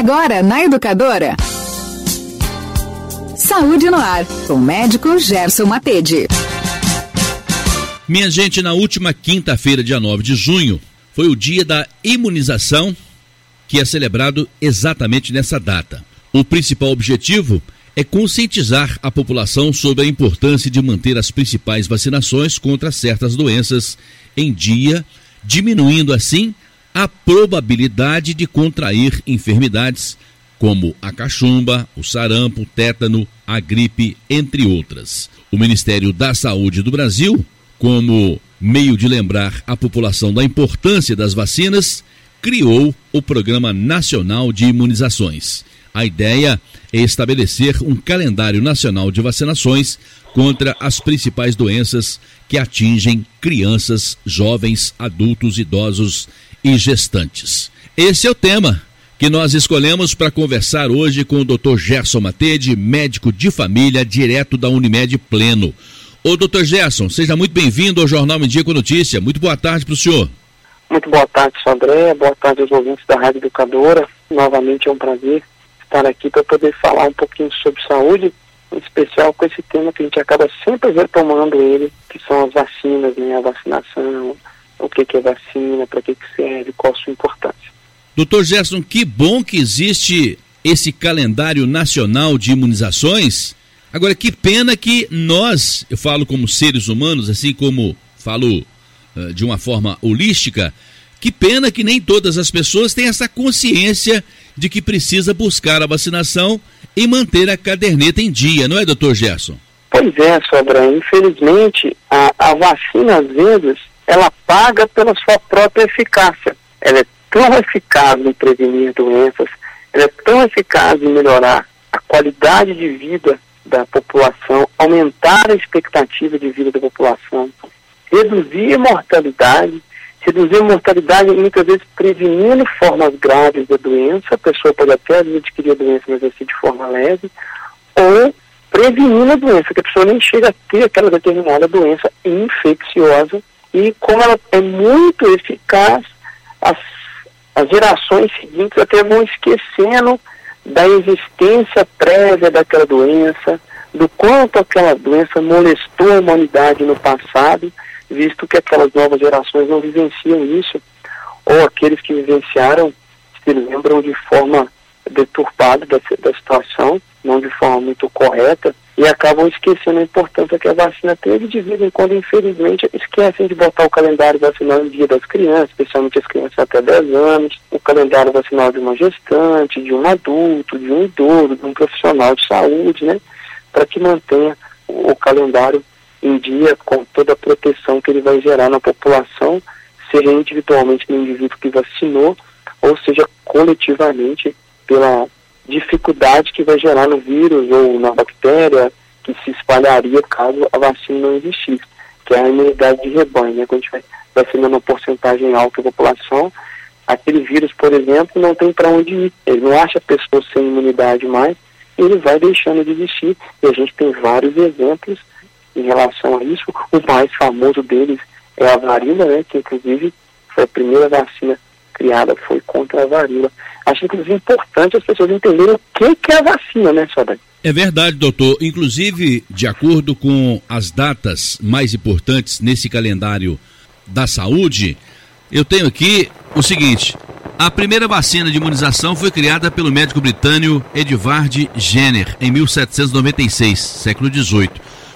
Agora na Educadora. Saúde no ar, com o médico Gerson Matede. Minha gente, na última quinta-feira, dia 9 de junho, foi o dia da imunização, que é celebrado exatamente nessa data. O principal objetivo é conscientizar a população sobre a importância de manter as principais vacinações contra certas doenças em dia, diminuindo assim a probabilidade de contrair enfermidades como a cachumba, o sarampo, o tétano, a gripe, entre outras. O Ministério da Saúde do Brasil, como meio de lembrar a população da importância das vacinas, criou o Programa Nacional de Imunizações. A ideia é estabelecer um calendário nacional de vacinações contra as principais doenças que atingem crianças, jovens, adultos, idosos e gestantes. Esse é o tema que nós escolhemos para conversar hoje com o Dr. Gerson Matede, médico de família, direto da Unimed Pleno. Ô, doutor Gerson, seja muito bem-vindo ao Jornal Mendia com Notícia. Muito boa tarde para o senhor. Muito boa tarde. André. Boa tarde aos ouvintes da Rádio Educadora. Novamente é um prazer estar aqui para poder falar um pouquinho sobre saúde, em especial com esse tema que a gente acaba sempre retomando ele, que são as vacinas, né? A vacinação, o que, que é vacina, para que, que serve, qual a sua importância. Doutor Gerson, que bom que existe esse calendário nacional de imunizações. Agora, que pena que nós, eu falo como seres humanos, assim como falo uh, de uma forma holística, que pena que nem todas as pessoas têm essa consciência de que precisa buscar a vacinação e manter a caderneta em dia, não é, doutor Gerson? Pois é, Sobra. Infelizmente, a, a vacina, às vezes, ela paga pela sua própria eficácia. Ela é tão eficaz em prevenir doenças, ela é tão eficaz em melhorar a qualidade de vida da população, aumentar a expectativa de vida da população, reduzir a mortalidade, reduzir a mortalidade muitas vezes prevenindo formas graves da doença, a pessoa pode até adquirir a doença, mas assim de forma leve, ou prevenindo a doença, que a pessoa nem chega a ter aquela determinada doença infecciosa e como ela é muito eficaz, as, as gerações seguintes até vão esquecendo da existência prévia daquela doença, do quanto aquela doença molestou a humanidade no passado, visto que aquelas novas gerações não vivenciam isso, ou aqueles que vivenciaram se lembram de forma deturpada da, da situação, não de forma muito correta, e acabam esquecendo a importância que a vacina teve de vez em quando, infelizmente, esquecem de botar o calendário vacinal no dia das crianças, especialmente as crianças até 10 anos, o calendário vacinal de uma gestante, de um adulto, de um idoso, de um profissional de saúde, né, para que mantenha o calendário em dia com toda a proteção que ele vai gerar na população, seja individualmente no indivíduo que vacinou, ou seja coletivamente pela dificuldade que vai gerar no vírus ou na bactéria que se espalharia caso a vacina não existisse, que é a imunidade de rebanho, né? Quando a gente vai vacinando uma porcentagem alta da população, aquele vírus, por exemplo, não tem para onde ir. Ele não acha pessoas sem imunidade mais, ele vai deixando de existir. E a gente tem vários exemplos em relação a isso. O mais famoso deles é a varíola, né? Que inclusive foi a primeira vacina criada foi contra a varíola. Acho inclusive importante as pessoas entenderem o que, é a vacina, né, Saudade? É verdade, doutor. Inclusive, de acordo com as datas mais importantes nesse calendário da saúde, eu tenho aqui o seguinte: a primeira vacina de imunização foi criada pelo médico britânico Edvard Jenner em 1796, século XVIII,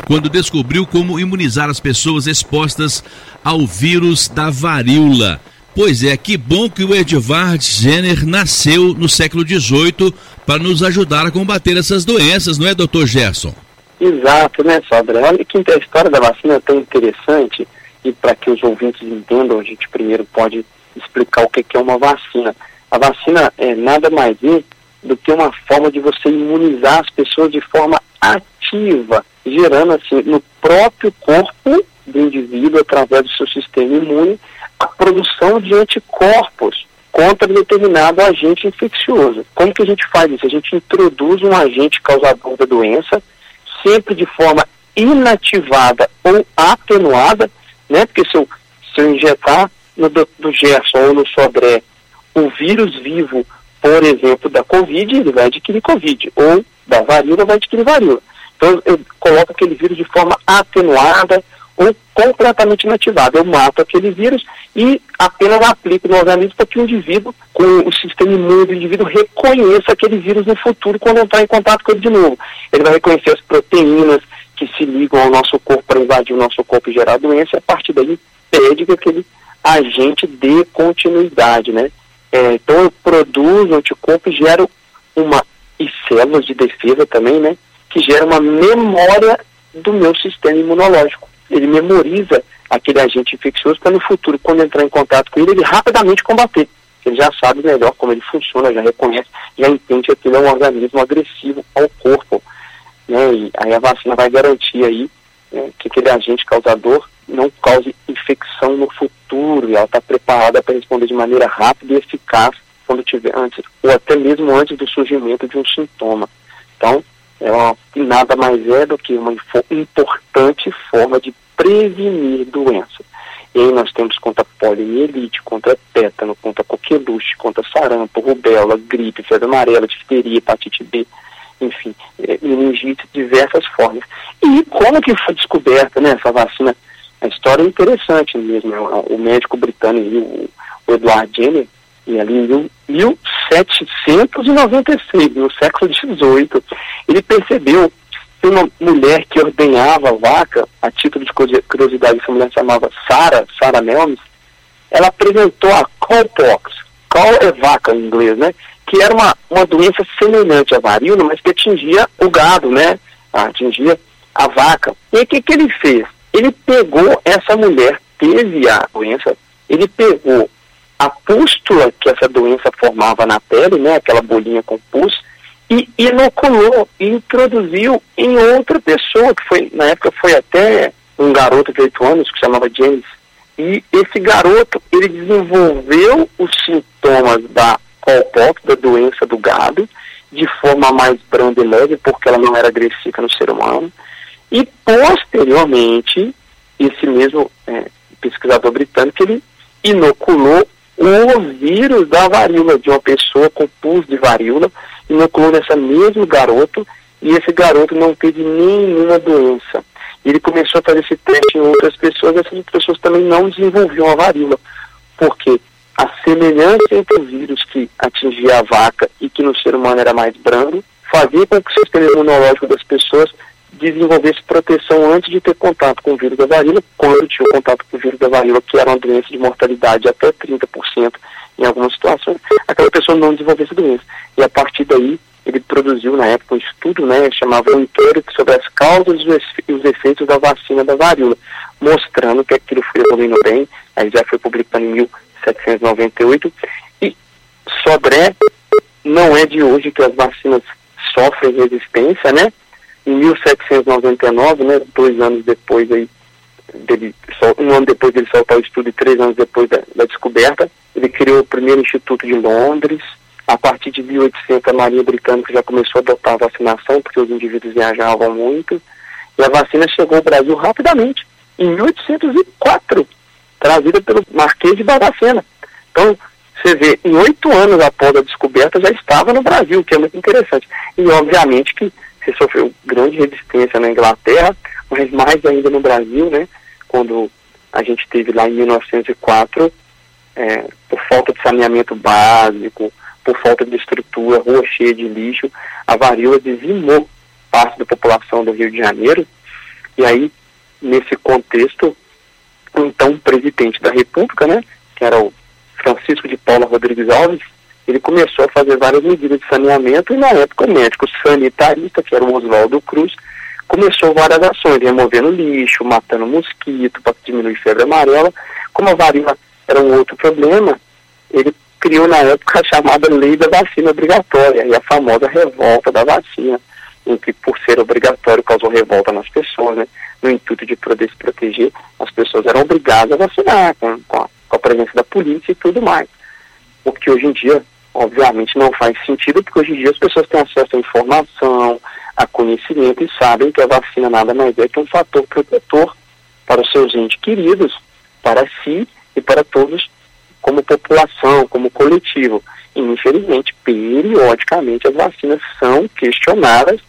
quando descobriu como imunizar as pessoas expostas ao vírus da varíola. Pois é, que bom que o Edvard Jenner nasceu no século XVIII para nos ajudar a combater essas doenças, não é, doutor Gerson? Exato, né, Sodra? Olha que a história da vacina é tão interessante e para que os ouvintes entendam, a gente primeiro pode explicar o que é uma vacina. A vacina é nada mais é do que uma forma de você imunizar as pessoas de forma ativa, gerando assim no próprio corpo do indivíduo, através do seu sistema imune, a produção de anticorpos contra determinado agente infeccioso. Como que a gente faz isso? A gente introduz um agente causador da doença, sempre de forma inativada ou atenuada, né? Porque se eu, se eu injetar no do, do Gerson ou no Sodré o vírus vivo por exemplo, da Covid, ele vai adquirir Covid, ou da varíola, vai adquirir varíola. Então, eu coloco aquele vírus de forma atenuada completamente inativado. Eu mato aquele vírus e apenas aplico no organismo para que o indivíduo, com o sistema imune do indivíduo, reconheça aquele vírus no futuro quando entrar em contato com ele de novo. Ele vai reconhecer as proteínas que se ligam ao nosso corpo para invadir o nosso corpo e gerar doença, e a partir daí impede que aquele agente dê continuidade, né? É, então eu produzo anticorpo e gero uma, e células de defesa também, né? Que gera uma memória do meu sistema imunológico. Ele memoriza aquele agente infeccioso para no futuro, quando entrar em contato com ele, ele rapidamente combater. Ele já sabe melhor como ele funciona, já reconhece, já entende que aquilo é um organismo agressivo ao corpo. Né? E aí a vacina vai garantir aí né, que aquele agente causador não cause infecção no futuro e ela está preparada para responder de maneira rápida e eficaz quando tiver antes, ou até mesmo antes do surgimento de um sintoma. Então, é uma, nada mais é do que uma importante forma de prevenir doenças. E aí nós temos contra poliomielite, contra tétano, contra coqueluche, contra sarampo, rubéola, gripe, febre amarela, difteria, hepatite B, enfim, é, meningite, diversas formas. E como que foi descoberta né, essa vacina? A história é interessante mesmo. Né? O médico britânico, o Edward Jenner, e ali em 1796, no século XVIII, ele percebeu que uma mulher que ordenhava vaca, a título de curiosidade, essa mulher se chamava Sarah, Sarah Melmes, ela apresentou a cowpox, cow é vaca em inglês, né? Que era uma, uma doença semelhante à varíola, mas que atingia o gado, né? Atingia a vaca. E o que, que ele fez? Ele pegou essa mulher, teve a doença, ele pegou a pústula que essa doença formava na pele, né, aquela bolinha com pus, e inoculou e introduziu em outra pessoa, que foi, na época foi até um garoto de 8 anos, que chamava James. E esse garoto, ele desenvolveu os sintomas da colpox, da doença do gado, de forma mais branda e leve, porque ela não era agressiva no ser humano. E posteriormente, esse mesmo é, pesquisador britânico, ele inoculou o vírus da varíola de uma pessoa com pus de varíola, inoculou nessa mesmo garoto e esse garoto não teve nenhuma doença. Ele começou a fazer esse teste em outras pessoas, essas pessoas também não desenvolviam a varíola, porque a semelhança entre o vírus que atingia a vaca e que no ser humano era mais brando, fazia com que o sistema imunológico das pessoas desenvolvesse proteção antes de ter contato com o vírus da varíola, quando tinha contato com o vírus da varíola, que era uma doença de mortalidade até 30% em algumas situações, aquela pessoa não desenvolvesse a doença. E a partir daí, ele produziu na época um estudo, né, chamava um inquérito sobre as causas e os efeitos da vacina da varíola, mostrando que aquilo foi evoluindo bem, aí já foi publicado em 1798, e Sodré não é de hoje que as vacinas sofrem resistência, né, em 1799, né, dois anos depois aí, dele, um ano depois dele soltar o estudo e três anos depois da, da, descoberta, ele criou o primeiro Instituto de Londres. A partir de 1800, a Marinha Britânica já começou a adotar a vacinação, porque os indivíduos viajavam muito. E a vacina chegou ao Brasil rapidamente, em 1804, trazida pelo Marquês de Barbacena. Então, você vê, em oito anos após a descoberta, já estava no Brasil, que é muito interessante. E, obviamente, que você sofreu grande resistência na Inglaterra, mas mais ainda no Brasil, né? Quando a gente teve lá em 1904, é, por falta de saneamento básico, por falta de estrutura, rua cheia de lixo, a varíola dizimou parte da população do Rio de Janeiro. E aí, nesse contexto, então, o presidente da República, né, que era o Francisco de Paula Rodrigues Alves, ele começou a fazer várias medidas de saneamento e na época o médico sanitarista, que era o Oswaldo Cruz, começou várias ações, removendo lixo, matando mosquito para diminuir febre amarela. Como a varíola era um outro problema, ele criou na época a chamada lei da vacina obrigatória e a famosa revolta da vacina, em que por ser obrigatório causou revolta nas pessoas, né? No intuito de poder se proteger, as pessoas eram obrigadas a vacinar com, com, a, com a presença da polícia e tudo mais. O que hoje em dia obviamente não faz sentido, porque hoje em dia as pessoas têm acesso à informação, a conhecimento e sabem que a vacina nada mais é que um fator protetor para os seus entes queridos, para si e para todos como população, como coletivo. E, infelizmente, periodicamente as vacinas são questionadas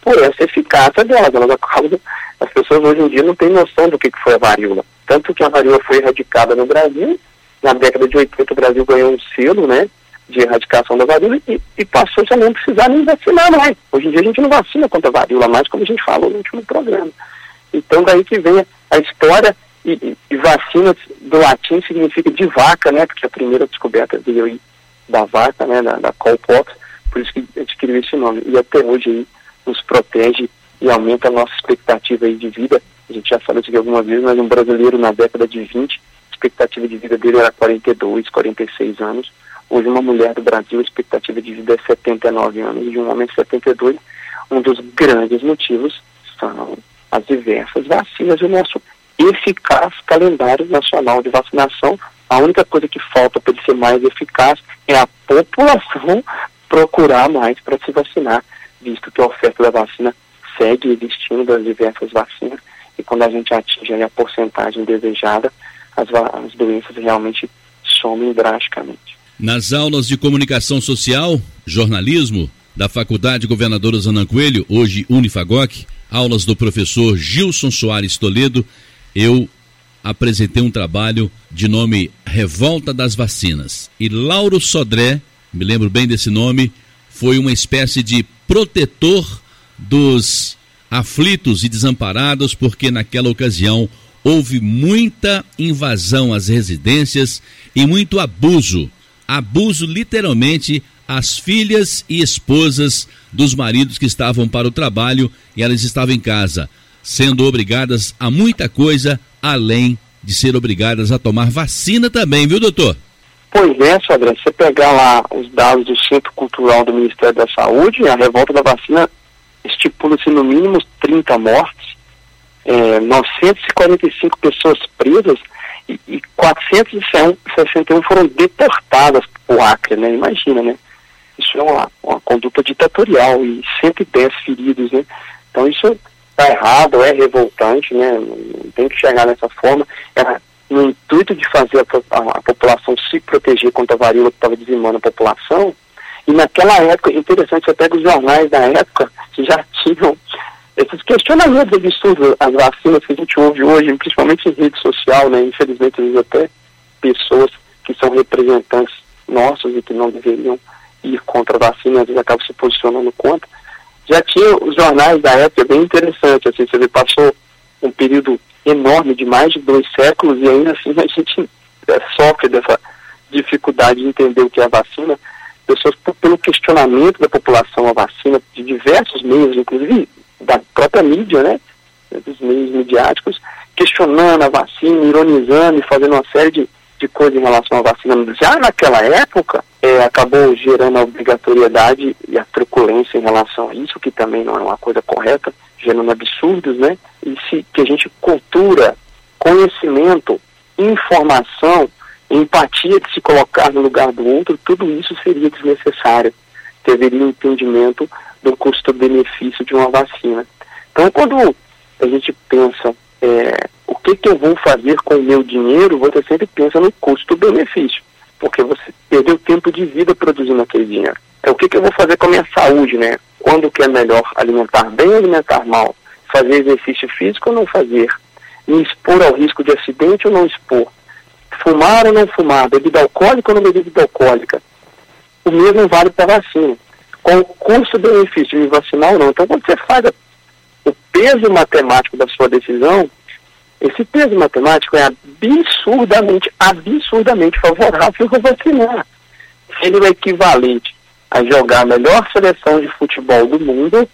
por essa eficácia delas. Elas acabam, as pessoas hoje em dia não têm noção do que, que foi a varíola. Tanto que a varíola foi erradicada no Brasil, na década de 80 o Brasil ganhou um selo, né, de erradicação da varíola e, e passou a não precisar nem vacinar mais. Hoje em dia a gente não vacina contra a varíola mais, como a gente falou no último programa. Então daí que vem a história e, e, vacina do latim significa de vaca, né, porque a primeira descoberta veio aí da vaca, né, da, da colpox, por isso que adquiriu esse nome. E até hoje aí nos protege e aumenta a nossa expectativa aí de vida. A gente já falou isso aqui algumas vezes, mas um brasileiro na década de 20, a expectativa de vida dele era 42, 46 anos. Hoje uma mulher do Brasil, a expectativa de vida é 79 anos e um homem 72. Um dos grandes motivos são as diversas vacinas e o nosso eficaz calendário nacional de vacinação. A única coisa que falta para ele ser mais eficaz é a população procurar mais para se vacinar, visto que a oferta da vacina segue existindo das diversas vacinas e quando a gente atinge a porcentagem desejada, as, as doenças realmente somem drasticamente. Nas aulas de comunicação social, jornalismo, da Faculdade Governador Zanan Coelho, hoje Unifagoc, aulas do professor Gilson Soares Toledo, eu apresentei um trabalho de nome Revolta das Vacinas. E Lauro Sodré, me lembro bem desse nome, foi uma espécie de protetor dos aflitos e desamparados, porque naquela ocasião houve muita invasão às residências e muito abuso. Abuso literalmente às filhas e esposas dos maridos que estavam para o trabalho e elas estavam em casa, sendo obrigadas a muita coisa, além de ser obrigadas a tomar vacina também, viu, doutor? Pois é, Sodré, você pegar lá os dados do Centro Cultural do Ministério da Saúde, a revolta da vacina estipula-se no mínimo 30 mortes, é, 945 pessoas presas 461 foram deportadas por Acre, né? Imagina, né? Isso é uma, uma conduta ditatorial e 110 feridos, né? Então isso está errado, é revoltante, né? Não tem que chegar nessa forma. Era no intuito de fazer a, a, a população se proteger contra a varíola que estava dizimando a população. E naquela época, interessante, pega os jornais da época que já tinham esses questionamentos absurdos, as vacinas que a gente ouve hoje, principalmente em rede social, né? Infelizmente, às vezes até pessoas que são representantes nossos e que não deveriam ir contra a vacina, às vezes acabam se posicionando contra. Já tinha os jornais da época bem interessante, assim, você vê, passou um período enorme de mais de dois séculos e ainda assim a gente é, sofre dessa dificuldade de entender o que é a vacina. Pessoas, pelo questionamento da população à vacina, de diversos meios, inclusive da própria mídia, né, dos meios midiáticos, questionando a vacina, ironizando e fazendo uma série de, de coisas em relação à vacina. Já naquela época, é, acabou gerando a obrigatoriedade e a truculência em relação a isso, que também não é uma coisa correta, gerando absurdos, né? E se que a gente cultura, conhecimento, informação, empatia de se colocar no lugar do outro, tudo isso seria desnecessário. Deveria um entendimento do custo-benefício de uma vacina. Então, quando a gente pensa é, o que, que eu vou fazer com o meu dinheiro, você sempre pensa no custo-benefício, porque você perdeu tempo de vida produzindo aquele dinheiro. É o que, que eu vou fazer com a minha saúde, né? Quando que é melhor alimentar bem ou alimentar mal? Fazer exercício físico ou não fazer? Me expor ao risco de acidente ou não expor? Fumar ou não fumar? Bebida alcoólica ou não bebida alcoólica? O mesmo vale para a vacina com o custo-benefício de vacinar ou não. Então, quando você faz o peso matemático da sua decisão, esse peso matemático é absurdamente, absurdamente favorável a vacinar. Seria o equivalente a jogar a melhor seleção de futebol do mundo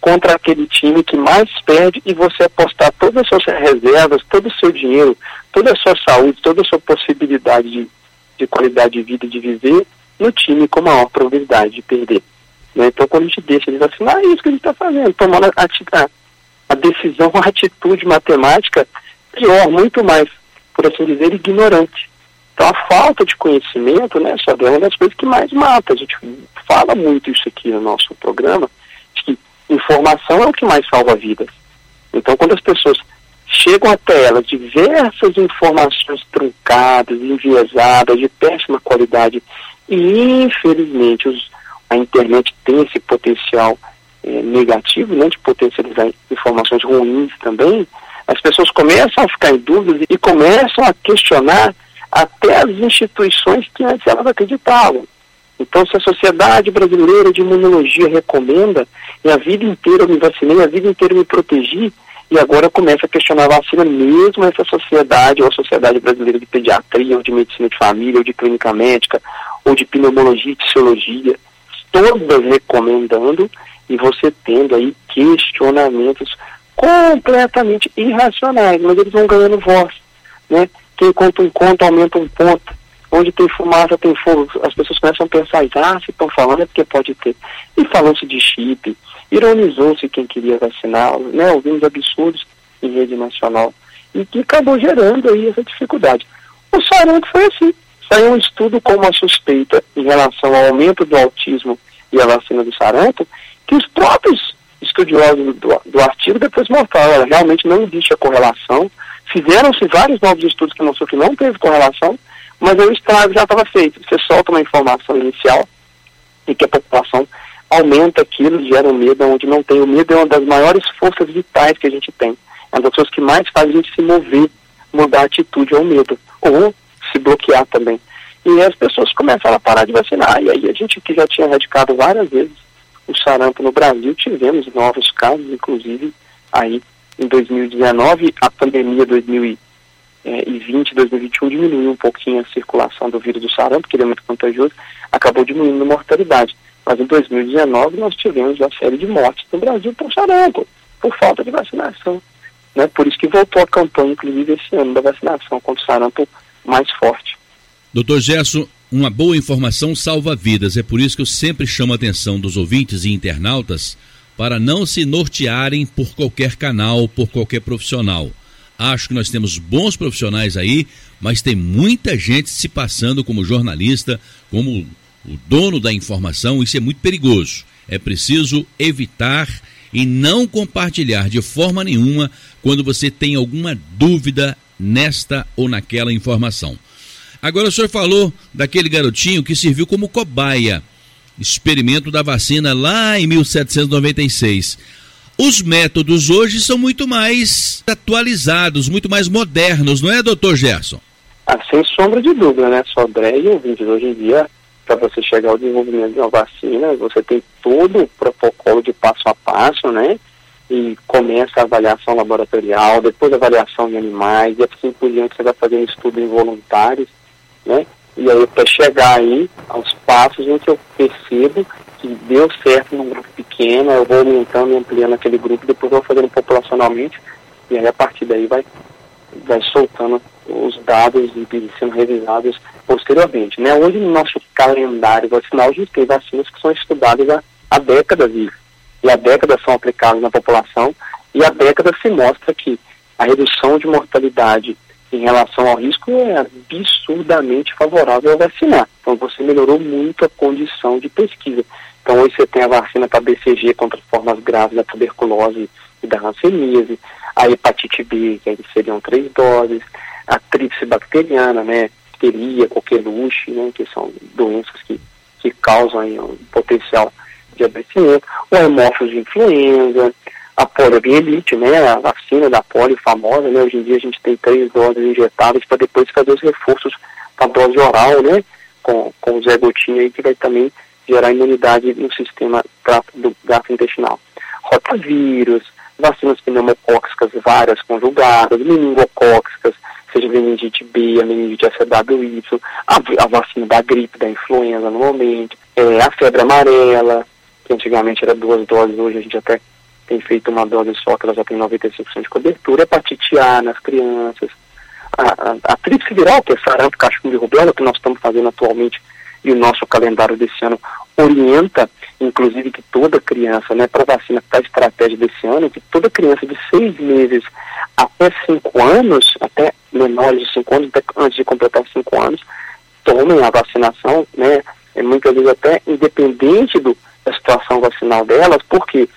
contra aquele time que mais perde e você apostar todas as suas reservas, todo o seu dinheiro, toda a sua saúde, toda a sua possibilidade de, de qualidade de vida, de viver, no time com maior probabilidade de perder. Né? Então, quando a gente deixa de vacinar, é isso que a gente está fazendo, tomando a, a, a decisão, a atitude matemática pior, muito mais, por assim dizer, ignorante. Então, a falta de conhecimento, né, só é uma das coisas que mais mata. A gente fala muito isso aqui no nosso programa, de que informação é o que mais salva vidas. Então, quando as pessoas chegam até elas diversas informações truncadas, enviesadas, de péssima qualidade, E, infelizmente, os, a internet tem esse potencial é, negativo, né, de potencializar informações ruins também, as pessoas começam a ficar em dúvidas e começam a questionar até as instituições que antes elas acreditavam. Então, se a Sociedade Brasileira de Imunologia recomenda, e a vida inteira eu me vacinei, a vida inteira eu me protegi, e agora começa a questionar a vacina, mesmo essa sociedade, ou a Sociedade Brasileira de Pediatria, ou de Medicina de Família, ou de Clínica Médica, ou de Pneumologia e Ticiologia, todas recomendando, e você tendo aí questionamentos completamente irracionais, mas eles vão ganhando voz, né? Quem conta um conto aumenta um ponto. Onde tem fumaça, tem fogo. As pessoas começam a pensar, ah, se estão falando é porque pode ter. E falou-se de chip, ironizou-se quem queria vacinar, né? Ouvimos absurdos em rede nacional. E que acabou gerando aí essa dificuldade. O sarampo foi assim. Saiu um estudo com uma suspeita em relação ao aumento do autismo e a vacina do sarampo, que os próprios estudiosos do, do artigo depois mostraram, realmente não existe a correlação. Fizeram-se vários novos estudos que mostrou que não teve correlação, mas o estrago já estava feito. Você solta uma informação inicial e que a população aumenta aquilo, gera um medo, onde não tem o medo é uma das maiores forças vitais que a gente tem. É uma das coisas que mais faz a gente se mover, mudar a atitude ao medo, ou se bloquear também. E as pessoas começam a parar de vacinar. E aí a gente que já tinha radicado várias vezes o sarampo no Brasil, tivemos novos casos, inclusive aí em 2019, a pandemia 2020, 2021 diminuiu um pouquinho a circulação do vírus do sarampo, que ele é muito contagioso, acabou diminuindo a mortalidade. Mas em 2019 nós tivemos uma série de mortes no Brasil por sarampo, por falta de vacinação. Né? Por isso que voltou a campanha, inclusive, esse ano da vacinação contra o sarampo mais forte. Doutor Gerson, uma boa informação salva vidas. É por isso que eu sempre chamo a atenção dos ouvintes e internautas para não se nortearem por qualquer canal, por qualquer profissional. Acho que nós temos bons profissionais aí, mas tem muita gente se passando como jornalista, como o dono da informação. Isso é muito perigoso. É preciso evitar e não compartilhar de forma nenhuma quando você tem alguma dúvida nesta ou naquela informação. Agora o senhor falou daquele garotinho que serviu como cobaia, experimento da vacina lá em 1796. Os métodos hoje são muito mais atualizados, muito mais modernos, não é, doutor Gerson? Ah, sem sombra de dúvida, né, Sodré e ouvintes, hoje em dia, para você chegar ao desenvolvimento de uma vacina, você tem todo o protocolo de passo a passo, né, e começa a avaliação laboratorial, depois a avaliação de animais, e assim por diante você vai fazendo estudo em voluntários, né? E aí para chegar aí aos passos em que eu percebo que deu certo num grupo pequeno, eu vou aumentando e ampliando aquele grupo, depois vou fazendo populacionalmente, e aí a partir daí vai, vai soltando os dados e sendo revisados posteriormente. Né? Hoje no nosso calendário vacinal a gente tem vacinas que são estudadas há, há décadas e, e há décadas são aplicadas na população e há décadas se mostra que a redução de mortalidade em relação ao risco é absurdamente favorável a vacinar. Então você melhorou muito a condição de pesquisa. Então hoje você tem a vacina para BCG contra formas graves da tuberculose e da hanseníase, a hepatite B, que aí seriam três doses, a tríplice bacteriana, né, pteria, coqueluche, né, que são doenças que, que causam aí, um potencial de adoecimento, o hemófilos de influenza, a poliomielite, né, a vacina da polio famosa, né, hoje em dia a gente tem três doses injetáveis para depois fazer os reforços para dose oral, né, com, com o Zé Gotinha aí, que vai também gerar imunidade no sistema gastrointestinal. Rotavírus, vacinas pneumocóxicas várias conjugadas, meningocóxicas, seja meningite B, a meningite ACWY, a, a vacina da gripe, da influenza normalmente, é, a febre amarela, que antigamente era duas doses, hoje a gente até tem feito uma dose só, que ela já tem 95% de cobertura, hepatite A nas crianças, a, a, a tríplice viral, que é sarampo, cachumbo e rubéola, que nós estamos fazendo atualmente, e o nosso calendário desse ano orienta, inclusive, que toda criança, né, para vacina para a estratégia desse ano, que toda criança de seis meses até cinco anos, até menores de cinco anos, até antes de completar cinco anos, tomem a vacinação, né, é, muitas vezes até independente do, da situação vacinal delas, porque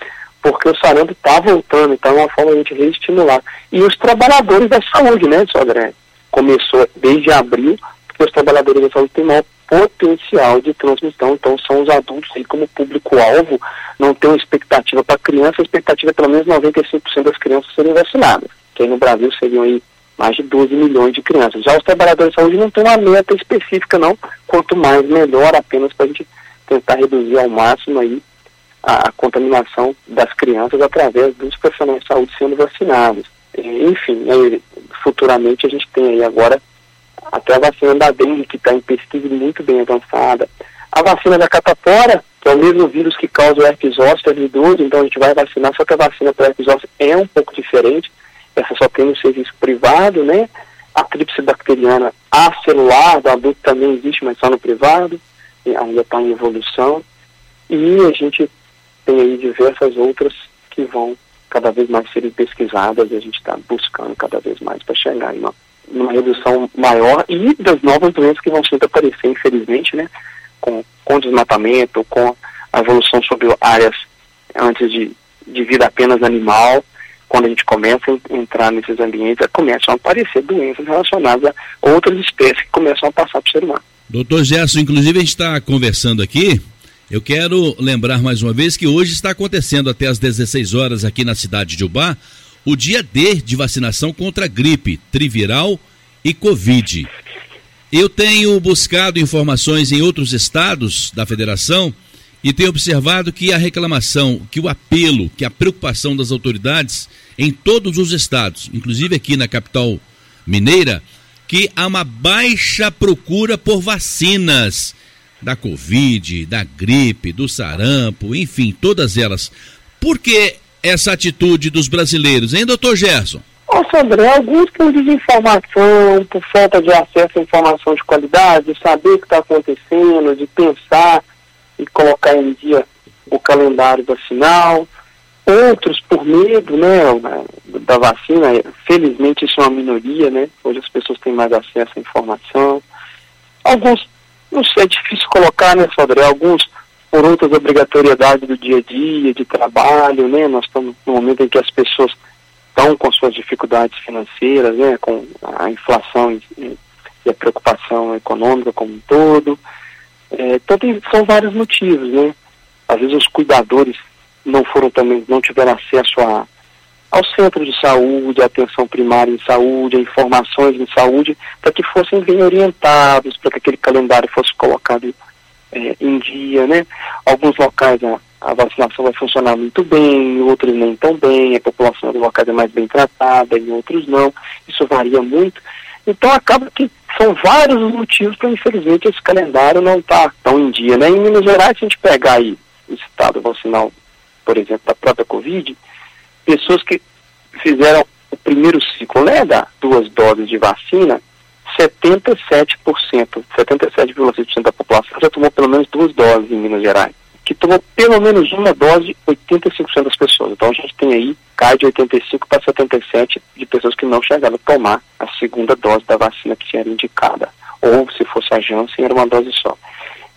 porque o sarampo está voltando, então é uma forma de a gente reestimular. E os trabalhadores da saúde, né, Sodré? Começou desde abril, porque os trabalhadores da saúde têm maior potencial de transmissão. Então, são os adultos aí como público-alvo, não tem uma expectativa para criança, a expectativa é pelo menos 95% das crianças serem vacinadas, que aí no Brasil seriam aí mais de 12 milhões de crianças. Já os trabalhadores de saúde não têm uma meta específica, não. Quanto mais, melhor, apenas para a gente tentar reduzir ao máximo aí a, a, contaminação das crianças através dos profissionais de saúde sendo vacinados. Enfim, aí, futuramente a gente tem aí agora até a vacina da dengue, que está em pesquisa muito bem avançada. A vacina da catapora, que é o mesmo vírus que causa o herpes zoster de idoso, então a gente vai vacinar, só que a vacina para herpes zoster é um pouco diferente essa só tem no serviço privado, né? A tríplice bacteriana acelular, do adulto também existe, mas só no privado, ainda está em evolução. E a gente tem aí diversas outras que vão cada vez mais serem pesquisadas e a gente está buscando cada vez mais para chegar em uma, uma redução maior e das novas doenças que vão sempre aparecer, infelizmente, né? Com, com desmatamento, com a evolução sobre áreas antes de, de vida apenas animal, quando a gente começa a entrar nesses ambientes, começam a aparecer doenças relacionadas a outras espécies que começam a passar para o ser humano. Doutor Gerson, inclusive a gente está conversando aqui. Eu quero lembrar mais uma vez que hoje está acontecendo até às 16 horas aqui na cidade de Ubá o dia D de vacinação contra gripe, triviral e Covid. Eu tenho buscado informações em outros estados da federação e tenho observado que a reclamação, que o apelo, que a preocupação das autoridades em todos os estados, inclusive aqui na capital mineira, que há uma baixa procura por vacinas da Covid, da gripe, do sarampo, enfim, todas elas. Por que essa atitude dos brasileiros, hein, doutor Gerson? Nossa, André, alguns por desinformação, por falta de acesso à informação de qualidade, de saber o que está acontecendo, de pensar e colocar em dia o calendário vacinal, outros por medo né, da vacina, felizmente isso é uma minoria, né? Hoje as pessoas têm mais acesso à informação. Alguns, não sei, é difícil colocar, né, Sodré, alguns por outras obrigatoriedades do dia a dia, de trabalho, né? Nós estamos no momento em que as pessoas estão com suas dificuldades financeiras, né? Com a inflação e, a preocupação econômica como um todo. É, então tem, são vários motivos, né? Às vezes os cuidadores não foram também, não tiveram acesso a, ao centro de saúde, à atenção primária em saúde, a informações em saúde, para que fossem bem orientados, para que aquele calendário fosse colocado é, em dia, né? Alguns locais a, a, vacinação vai funcionar muito bem, em outros nem tão bem, a população dos locais é mais bem tratada, em outros não, isso varia muito. Então acaba que são vários os motivos para, infelizmente, esse calendário não estar tá tão em dia. Né? Em Minas Gerais, se a gente pegar aí o estado vacinal, por exemplo, da própria Covid, pessoas que fizeram o primeiro ciclo, né, da duas doses de vacina, 77%, 77,6% da população já tomou pelo menos duas doses em Minas Gerais que tomou pelo menos uma dose 85% das pessoas. Então a gente tem aí, cai de 85 para 77 de pessoas que não chegaram a tomar a segunda dose da vacina que era indicada. Ou se fosse a Janssen, era uma dose só.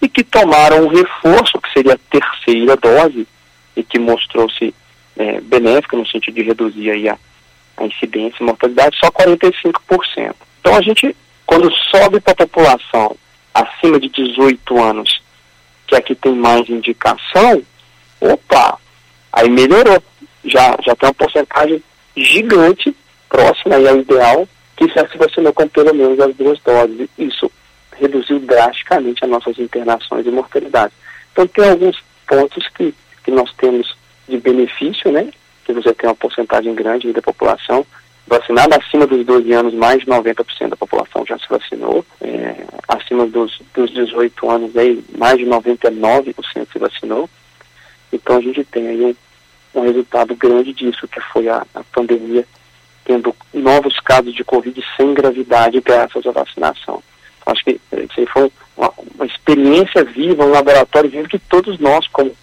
E que tomaram um reforço, que seria a terceira dose, e que mostrou-se é, benéfica no sentido de reduzir aí a, a incidência e mortalidade, só 45%. Então a gente, quando sobe para a população acima de 18 anos que aqui tem mais indicação, opa, aí melhorou. Já, já tem uma porcentagem gigante próxima aí ao ideal que se vacinou com pelo menos as duas doses. Isso reduziu drasticamente as nossas internações e mortalidade. Então tem alguns pontos que, que nós temos de benefício, né? Que você tem uma porcentagem grande da população vacinada acima dos 12 anos, mais de 90% da população já se vacinou. É, acima dos, dos 18 anos, aí, mais de 99% se vacinou. Então a gente tem aí um, um resultado grande disso, que foi a, a pandemia tendo novos casos de Covid sem gravidade graças à vacinação. Acho que isso aí foi uma, uma experiência viva, um laboratório vivo que todos nós, como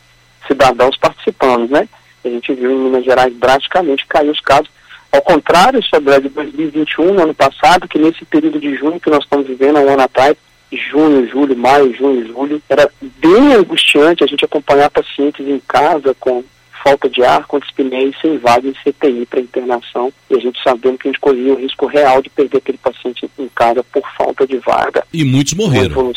cidadãos, participamos, né? A gente viu em Minas Gerais drasticamente cair os casos ao contrário, sobre a de 2021, no ano passado, que nesse período de junho que nós estamos vivendo, há um ano atrás, junho, julho, maio, junho, julho, era bem angustiante a gente acompanhar pacientes em casa com falta de ar, com dispneia sem vaga em CTI para internação, e a gente sabendo que a gente corria o risco real de perder aquele paciente em casa por falta de vaga. E muitos morreram.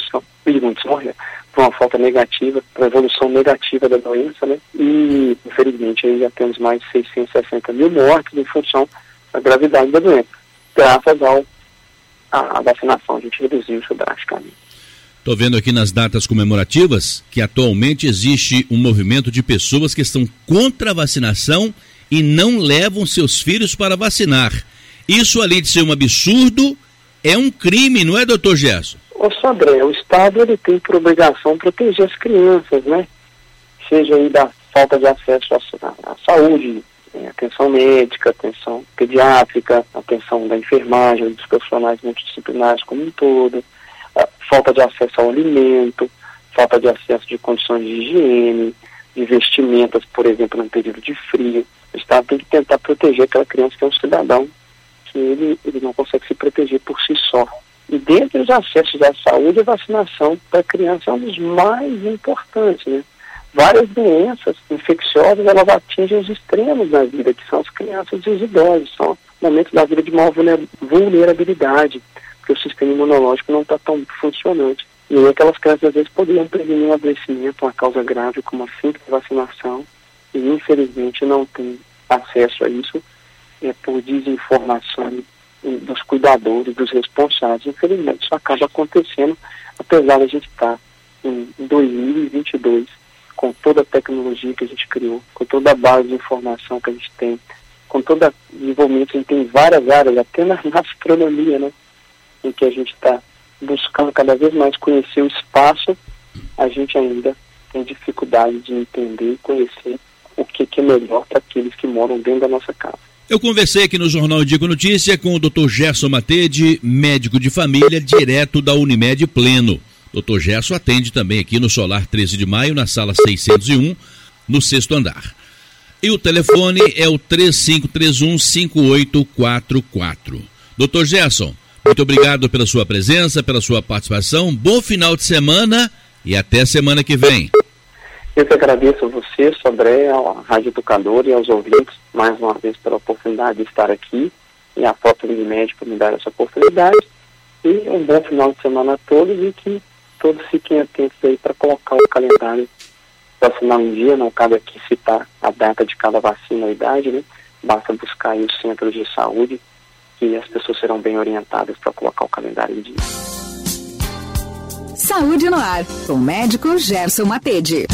E muitos morreram por uma falta negativa, por uma evolução negativa da doença, né? E, infelizmente, aí já temos mais de 660 mil mortes em função da gravidade da doença, graças ao a, a vacinação. A gente reduziu isso drasticamente. Estou vendo aqui nas datas comemorativas que atualmente existe um movimento de pessoas que estão contra a vacinação e não levam seus filhos para vacinar. Isso, além de ser um absurdo, é um crime, não é, doutor Gerson? Ô Sandré, o Estado ele tem por obrigação proteger as crianças, né? Seja aí da falta de acesso à, à saúde, né? atenção médica, atenção pediátrica, atenção da enfermagem, dos profissionais multidisciplinares como um todo, falta de acesso ao alimento, falta de acesso de condições de higiene, de vestimentas, por exemplo, no período de frio. O Estado tem que tentar proteger aquela criança que é um cidadão que ele, ele não consegue se proteger por si só. E dentre os acessos à saúde, a vacinação para criança é um dos mais importantes, né? Várias doenças infecciosas, elas atingem os extremos da vida, que são as crianças e os idosos, são momentos da vida de maior vulnerabilidade, porque o sistema imunológico não está tão funcionante. E aí aquelas crianças, às vezes, poderiam prevenir um adoecimento, uma causa grave, como a simples vacinação, e infelizmente não tem acesso a isso é, por desinformação dos cuidadores, dos responsáveis. Infelizmente, isso acaba acontecendo, apesar de a gente estar em 2022, com toda a tecnologia que a gente criou, com toda a base de informação que a gente tem, com todo o desenvolvimento que a gente tem em várias áreas, até na, na astronomia, né, em que a gente está buscando cada vez mais conhecer o espaço, a gente ainda tem dificuldade de entender e conhecer o que, que é melhor para aqueles que moram dentro da nossa casa. Eu conversei aqui no Jornal Dico Notícia com o Dr. Gerson Matede, médico de família, direto da Unimed Pleno. Dr. Gerson atende também aqui no Solar 13 de Maio, na sala 601, no sexto andar. E o telefone é o 3531-5844. Dr. Gerson, muito obrigado pela sua presença, pela sua participação. Bom final de semana e até semana que vem. Eu que agradeço a você, Sodré, à Rádio Educador e aos ouvintes, mais uma vez pela oportunidade de estar aqui e a própria Unimed por me dar essa oportunidade. E um bom final de semana a todos e que todos fiquem atentos aí para colocar o calendário vacinal em dia, não cabe aqui citar a data de cada vacina e idade, né? Basta buscar aí os centros de saúde e as pessoas serão bem orientadas para colocar o calendário em dia. Saúde no ar, com o médico Gerson Matede.